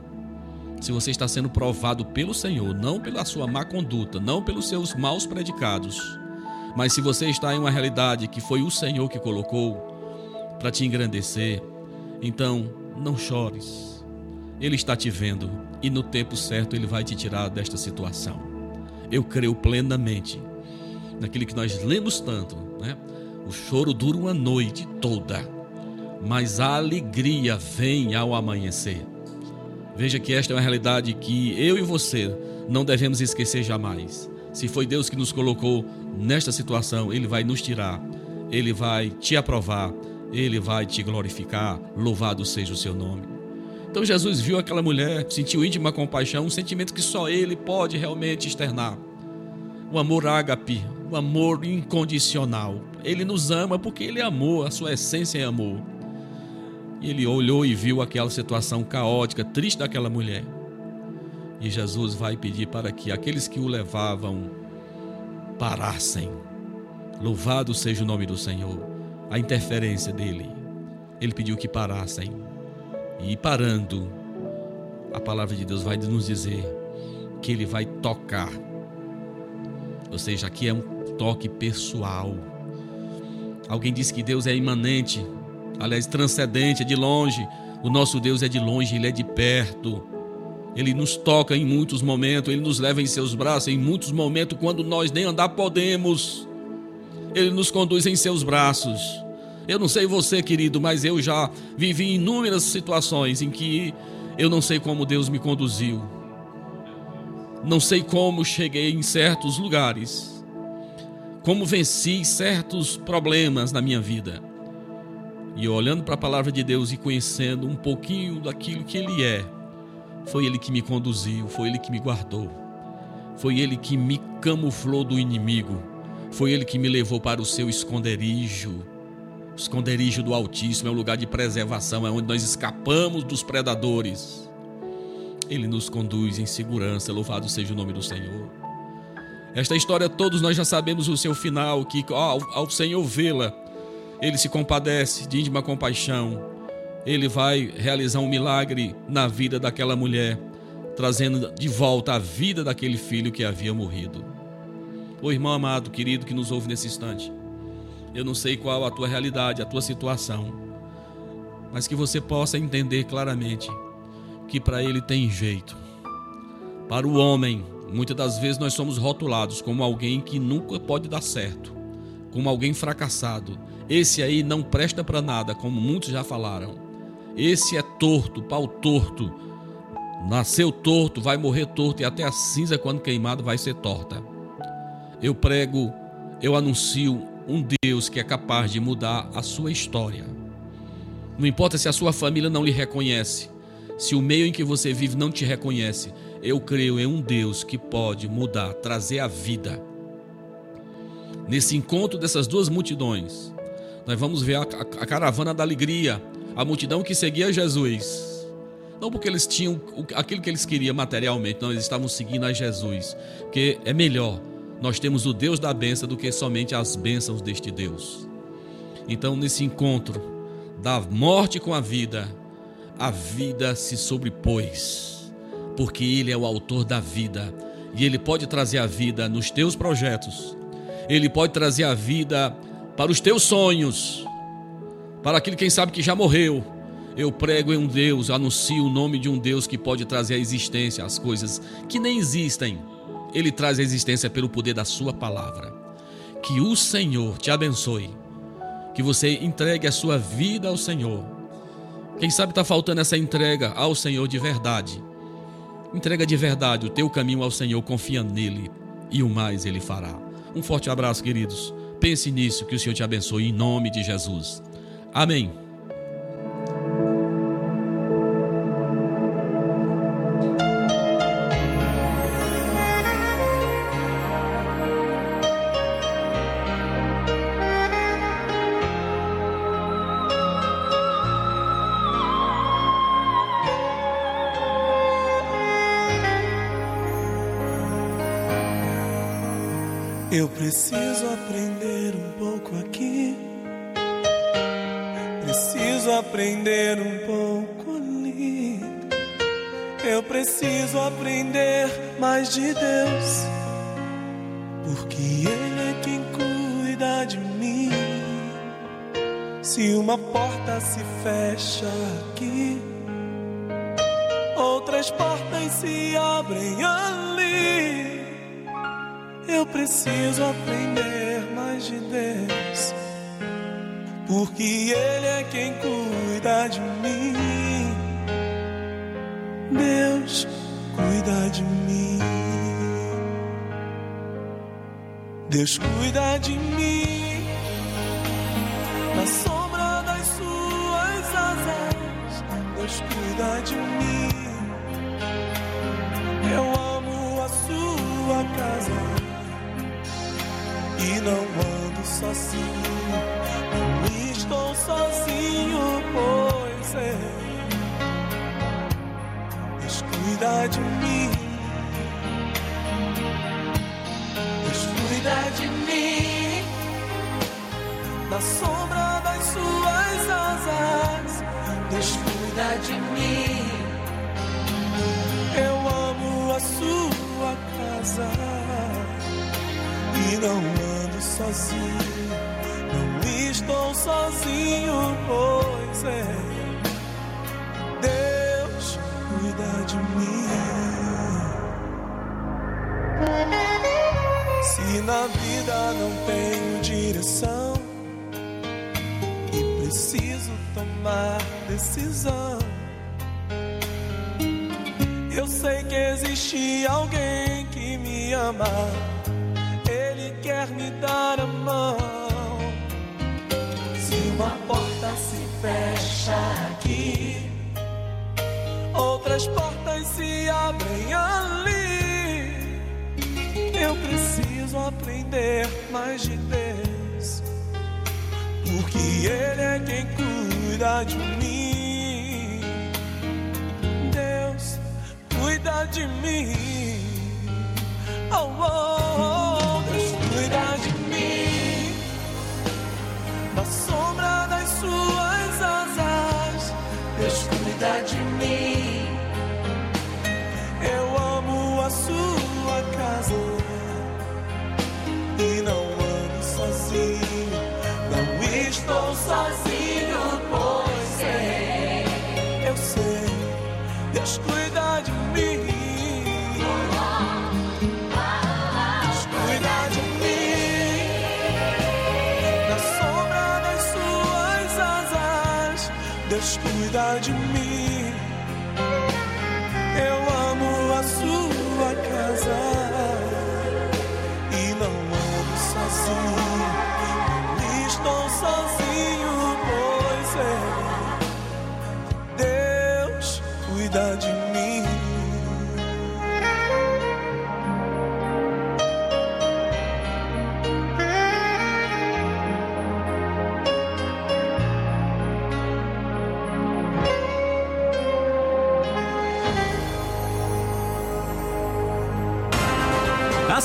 Se você está sendo provado pelo Senhor, não pela sua má conduta, não pelos seus maus predicados, mas se você está em uma realidade que foi o Senhor que colocou para te engrandecer, então não chores. Ele está te vendo e no tempo certo ele vai te tirar desta situação eu creio plenamente naquilo que nós lemos tanto, né? O choro dura uma noite toda, mas a alegria vem ao amanhecer. Veja que esta é uma realidade que eu e você não devemos esquecer jamais. Se foi Deus que nos colocou nesta situação, Ele vai nos tirar, Ele vai te aprovar, Ele vai te glorificar. Louvado seja o seu nome. Então Jesus viu aquela mulher, sentiu íntima compaixão, um sentimento que só ele pode realmente externar. O amor ágape, o amor incondicional. Ele nos ama porque ele amou, a sua essência é amor. E ele olhou e viu aquela situação caótica, triste daquela mulher. E Jesus vai pedir para que aqueles que o levavam parassem. Louvado seja o nome do Senhor. A interferência dele. Ele pediu que parassem e parando, a palavra de Deus vai nos dizer que ele vai tocar. Ou seja, aqui é um toque pessoal. Alguém disse que Deus é imanente, aliás, transcendente, é de longe. O nosso Deus é de longe, ele é de perto. Ele nos toca em muitos momentos, ele nos leva em seus braços em muitos momentos quando nós nem andar podemos. Ele nos conduz em seus braços. Eu não sei você, querido, mas eu já vivi inúmeras situações em que eu não sei como Deus me conduziu. Não sei como cheguei em certos lugares. Como venci certos problemas na minha vida. E olhando para a palavra de Deus e conhecendo um pouquinho daquilo que Ele é, foi Ele que me conduziu, foi Ele que me guardou, foi Ele que me camuflou do inimigo, foi Ele que me levou para o seu esconderijo o esconderijo do Altíssimo é um lugar de preservação, é onde nós escapamos dos predadores. Ele nos conduz em segurança, louvado seja o nome do Senhor. Esta história todos nós já sabemos o seu final, que ao, ao Senhor vê-la, ele se compadece de íntima compaixão. Ele vai realizar um milagre na vida daquela mulher, trazendo de volta a vida daquele filho que havia morrido. O irmão amado, querido, que nos ouve nesse instante, eu não sei qual a tua realidade, a tua situação, mas que você possa entender claramente que para ele tem jeito. Para o homem, muitas das vezes nós somos rotulados como alguém que nunca pode dar certo, como alguém fracassado. Esse aí não presta para nada, como muitos já falaram. Esse é torto, pau torto. Nasceu torto, vai morrer torto e até a cinza quando queimado vai ser torta. Eu prego, eu anuncio um Deus que é capaz de mudar a sua história. Não importa se a sua família não lhe reconhece, se o meio em que você vive não te reconhece, eu creio em um Deus que pode mudar, trazer a vida. Nesse encontro dessas duas multidões, nós vamos ver a, a, caravana da alegria, a multidão que seguia Jesus. Não porque eles tinham aquilo que eles queriam materialmente, não, eles estavam seguindo a Jesus, porque é melhor nós temos o Deus da benção do que somente as bênçãos deste Deus. Então, nesse encontro da morte com a vida, a vida se sobrepôs, porque Ele é o autor da vida e Ele pode trazer a vida nos teus projetos, Ele pode trazer a vida para os teus sonhos, para aquele quem sabe que já morreu. Eu prego em um Deus, anuncio o nome de um Deus que pode trazer à existência as coisas que nem existem ele traz a existência pelo poder da Sua palavra. Que o Senhor te abençoe. Que você entregue a sua vida ao Senhor. Quem sabe está faltando essa entrega ao Senhor de verdade. Entrega de verdade o teu caminho ao Senhor, confia nele e o mais ele fará. Um forte abraço, queridos. Pense nisso, que o Senhor te abençoe em nome de Jesus. Amém. Preciso aprender um pouco aqui. Preciso aprender um pouco ali. Eu preciso aprender mais de Deus. Porque Ele é quem cuida de mim. Se uma porta se fecha aqui, outras portas se abrem ali. Eu preciso aprender mais de Deus, porque Ele é quem cuida de mim. Deus cuida de mim. Deus cuida de mim. Na sombra das suas asas, Deus cuida de mim. Eu amo a sua casa e não ando sozinho. Não estou sozinho, pois é. Deus cuida de mim. Deus cuida de mim. Na sombra das suas asas, Deus cuida de mim. Eu amo a sua casa e não ando sozinho. Não estou sozinho, pois é. Deus cuida de mim. Se na vida não tenho direção e preciso tomar decisão. Eu sei que existe alguém que me ama dar a mão. Se uma porta se fecha aqui, outras portas se abrem ali. Eu preciso aprender mais de Deus, porque Ele é quem cuida de mim. Deus cuida de mim. Oh, oh, oh, cuida de mim. Eu amo a sua casa e não ando sozinho. Não estou sozinho,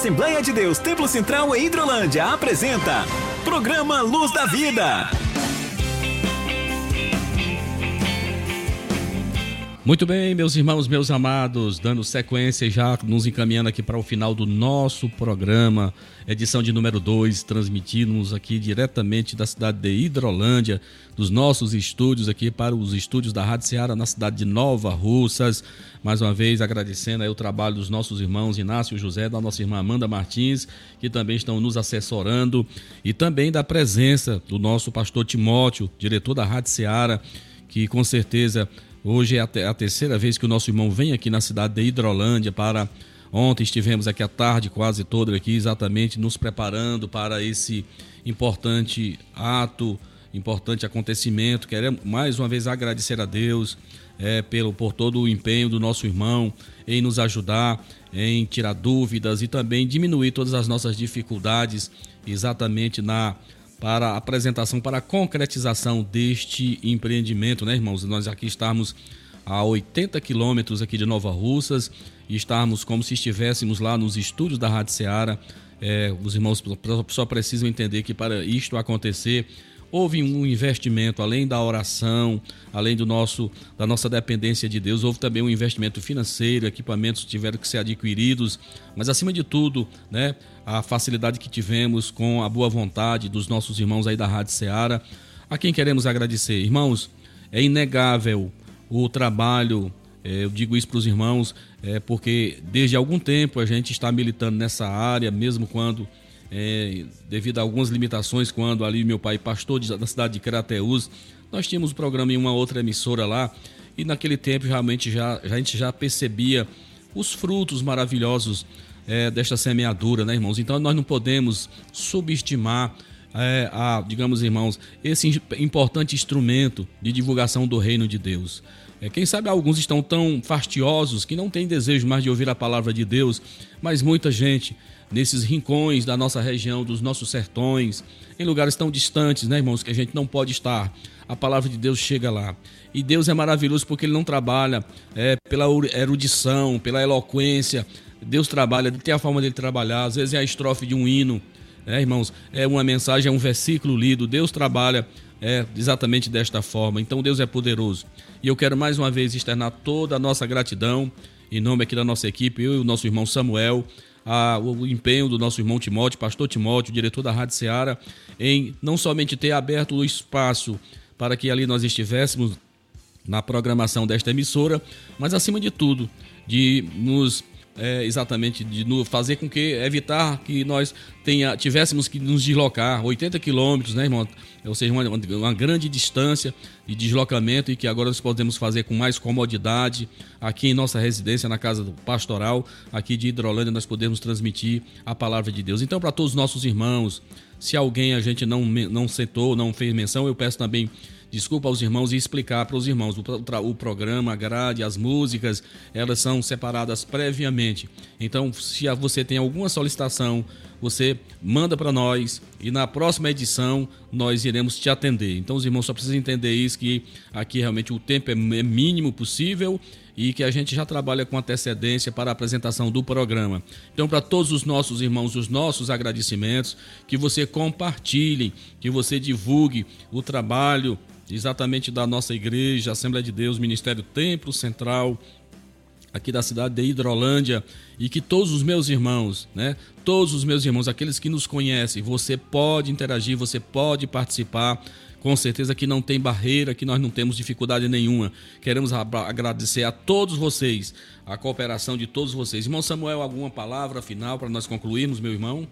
Assembleia de Deus Templo Central em Hidrolândia apresenta Programa Luz da Vida. Muito bem, meus irmãos, meus amados, dando sequência e já nos encaminhando aqui para o final do nosso programa, edição de número 2, transmitimos aqui diretamente da cidade de Hidrolândia, dos nossos estúdios aqui para os estúdios da Rádio Ceará na cidade de Nova Russas. Mais uma vez agradecendo aí o trabalho dos nossos irmãos Inácio José, da nossa irmã Amanda Martins, que também estão nos assessorando, e também da presença do nosso pastor Timóteo, diretor da Rádio Ceará, que com certeza Hoje é a, a terceira vez que o nosso irmão vem aqui na cidade de Hidrolândia para Ontem estivemos aqui à tarde, quase toda aqui, exatamente nos preparando para esse importante ato, importante acontecimento. Queremos mais uma vez agradecer a Deus é, pelo, por todo o empenho do nosso irmão em nos ajudar, em tirar dúvidas e também diminuir todas as nossas dificuldades exatamente na para a apresentação, para a concretização deste empreendimento, né, irmãos? Nós aqui estamos a 80 quilômetros aqui de Nova Russas e estarmos como se estivéssemos lá nos estúdios da Rádio Ceará. É, os irmãos só precisam entender que para isto acontecer, houve um investimento além da oração, além do nosso da nossa dependência de Deus, houve também um investimento financeiro, equipamentos tiveram que ser adquiridos, mas acima de tudo, né, a facilidade que tivemos com a boa vontade dos nossos irmãos aí da Rádio Ceará, a quem queremos agradecer. Irmãos, é inegável o trabalho, é, eu digo isso para os irmãos, é, porque desde algum tempo a gente está militando nessa área, mesmo quando, é, devido a algumas limitações, quando ali meu pai, pastor da cidade de Crateús, nós tínhamos um programa em uma outra emissora lá, e naquele tempo realmente já, a gente já percebia os frutos maravilhosos é, desta semeadura, né, irmãos? Então nós não podemos subestimar é, a, digamos, irmãos, esse importante instrumento de divulgação do reino de Deus. É, quem sabe alguns estão tão fastiosos que não têm desejo mais de ouvir a palavra de Deus, mas muita gente nesses rincões da nossa região, dos nossos sertões, em lugares tão distantes, né, irmãos, que a gente não pode estar. A palavra de Deus chega lá. E Deus é maravilhoso porque Ele não trabalha é, pela erudição, pela eloquência. Deus trabalha, tem a forma dele trabalhar. Às vezes é a estrofe de um hino, é, irmãos, é uma mensagem, é um versículo lido. Deus trabalha é, exatamente desta forma. Então Deus é poderoso. E eu quero mais uma vez externar toda a nossa gratidão, em nome aqui da nossa equipe, eu e o nosso irmão Samuel, a, o empenho do nosso irmão Timóteo, pastor Timóteo, diretor da Rádio Seara, em não somente ter aberto o espaço para que ali nós estivéssemos na programação desta emissora, mas acima de tudo, de nos é, exatamente de fazer com que evitar que nós tenha, tivéssemos que nos deslocar 80 quilômetros, né, irmão? Ou seja, uma, uma, grande distância de deslocamento e que agora nós podemos fazer com mais comodidade aqui em nossa residência, na casa pastoral, aqui de Hidrolândia, nós podemos transmitir a palavra de Deus. Então, para todos os nossos irmãos, se alguém a gente não, não sentou, não fez menção, eu peço também desculpa aos irmãos e explicar para os irmãos. O, o, programa, a grade, as músicas, elas são separadas previamente. Então, se você tem alguma solicitação, você manda para nós e na próxima edição nós iremos te atender. Então, os irmãos só precisam entender isso, que aqui realmente o tempo é, é mínimo possível e que a gente já trabalha com antecedência para a apresentação do programa. Então, para todos os nossos irmãos, os nossos agradecimentos, que você compartilhe, que você divulgue o trabalho exatamente da nossa igreja, Assembleia de Deus, Ministério Templo Central, aqui da cidade de Hidrolândia, e que todos os meus irmãos, né, todos os meus irmãos, aqueles que nos conhecem, você pode interagir, você pode participar, com certeza que não tem barreira, que nós não temos dificuldade nenhuma. Queremos agradecer a todos vocês, a cooperação de todos vocês. Irmão Samuel, alguma palavra final para nós concluirmos, meu irmão?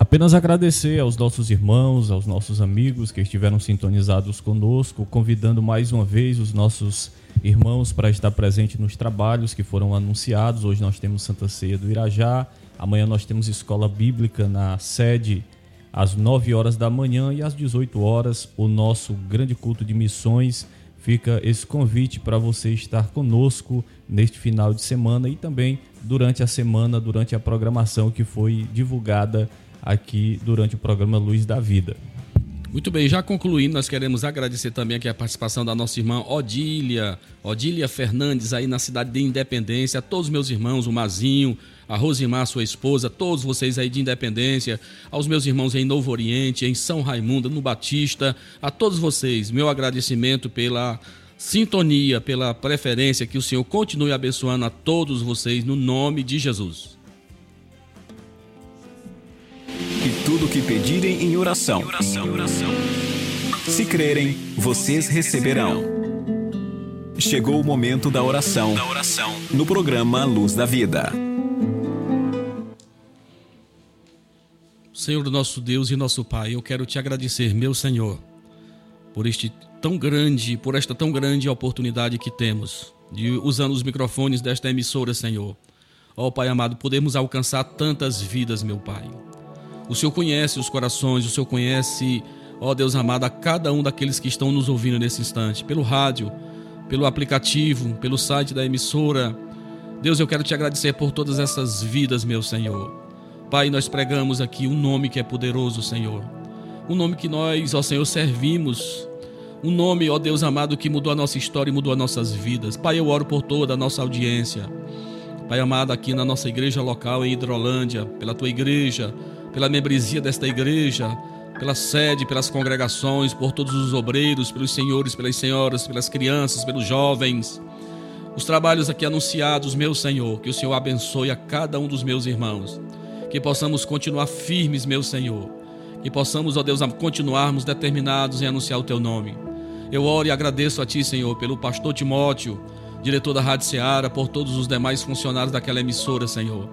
Apenas agradecer aos nossos irmãos, aos nossos amigos que estiveram sintonizados conosco, convidando mais uma vez os nossos irmãos para estar presente nos trabalhos que foram anunciados. Hoje nós temos Santa Ceia do Irajá, amanhã nós temos escola bíblica na sede às 9 horas da manhã e às 18 horas o nosso grande culto de missões. Fica esse convite para você estar conosco neste final de semana e também durante a semana, durante a programação que foi divulgada aqui durante o programa Luz da Vida. Muito bem, já concluindo, nós queremos agradecer também aqui a participação da nossa irmã Odília, Odília Fernandes, aí na cidade de Independência, a todos meus irmãos, o Mazinho, a Rosimar, sua esposa, todos vocês aí de Independência, aos meus irmãos em Novo Oriente, em São Raimundo, no Batista, a todos vocês, meu agradecimento pela sintonia, pela preferência, que o Senhor continue abençoando a todos vocês, no nome de Jesus. E tudo que pedirem em oração. Se crerem, vocês receberão. Chegou o momento da oração. No programa Luz da Vida. Senhor nosso Deus e nosso Pai, eu quero te agradecer, meu Senhor, por este tão grande, por esta tão grande oportunidade que temos de usando os microfones desta emissora, Senhor ó Pai amado, podemos alcançar tantas vidas, meu Pai. O Senhor conhece os corações, o Senhor conhece, ó Deus amado, a cada um daqueles que estão nos ouvindo nesse instante, pelo rádio, pelo aplicativo, pelo site da emissora. Deus, eu quero te agradecer por todas essas vidas, meu Senhor. Pai, nós pregamos aqui um nome que é poderoso, Senhor. Um nome que nós, ó Senhor, servimos. Um nome, ó Deus amado, que mudou a nossa história e mudou as nossas vidas. Pai, eu oro por toda a nossa audiência. Pai amado, aqui na nossa igreja local em Hidrolândia, pela tua igreja, pela membresia desta igreja, pela sede, pelas congregações, por todos os obreiros, pelos senhores, pelas senhoras, pelas crianças, pelos jovens. Os trabalhos aqui anunciados, meu Senhor, que o Senhor abençoe a cada um dos meus irmãos. Que possamos continuar firmes, meu Senhor. Que possamos, ó Deus, continuarmos determinados em anunciar o teu nome. Eu oro e agradeço a Ti, Senhor, pelo pastor Timóteo, diretor da Rádio Seara, por todos os demais funcionários daquela emissora, Senhor,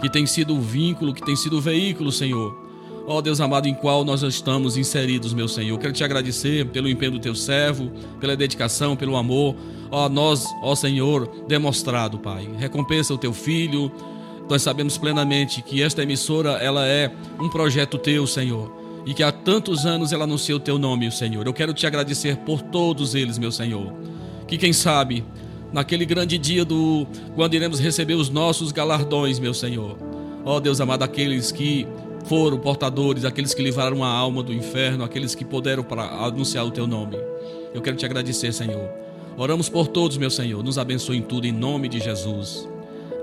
que tem sido o vínculo, que tem sido o veículo, Senhor. Ó Deus amado, em qual nós estamos inseridos, meu Senhor. Quero te agradecer pelo empenho do teu servo, pela dedicação, pelo amor, ó nós, ó Senhor, demonstrado, Pai. Recompensa o teu filho. Nós sabemos plenamente que esta emissora, ela é um projeto teu, Senhor e que há tantos anos ela anuncia o teu nome, Senhor. Eu quero te agradecer por todos eles, meu Senhor. Que quem sabe, naquele grande dia do quando iremos receber os nossos galardões, meu Senhor. Ó oh, Deus amado, aqueles que foram portadores, aqueles que livraram a alma do inferno, aqueles que puderam para anunciar o teu nome. Eu quero te agradecer, Senhor. Oramos por todos, meu Senhor. Nos abençoe em tudo em nome de Jesus.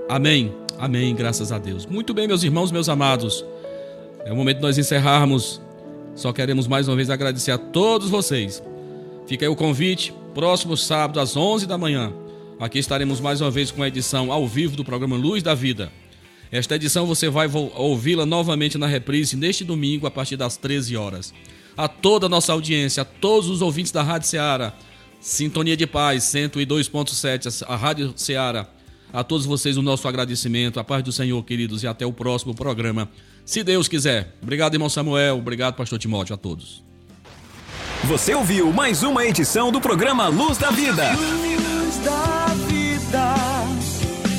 Amém. Amém. Graças a Deus. Muito bem, meus irmãos, meus amados. É o momento de nós encerrarmos só queremos mais uma vez agradecer a todos vocês. Fica aí o convite, próximo sábado às 11 da manhã. Aqui estaremos mais uma vez com a edição ao vivo do programa Luz da Vida. Esta edição você vai ouvi-la novamente na reprise neste domingo a partir das 13 horas. A toda a nossa audiência, a todos os ouvintes da Rádio Ceará, Sintonia de Paz 102.7, a Rádio Ceará, a todos vocês o nosso agradecimento, a paz do Senhor, queridos, e até o próximo programa se Deus quiser. Obrigado, irmão Samuel. Obrigado, pastor Timóteo, a todos. Você ouviu mais uma edição do programa Luz da Vida. Luz da vida,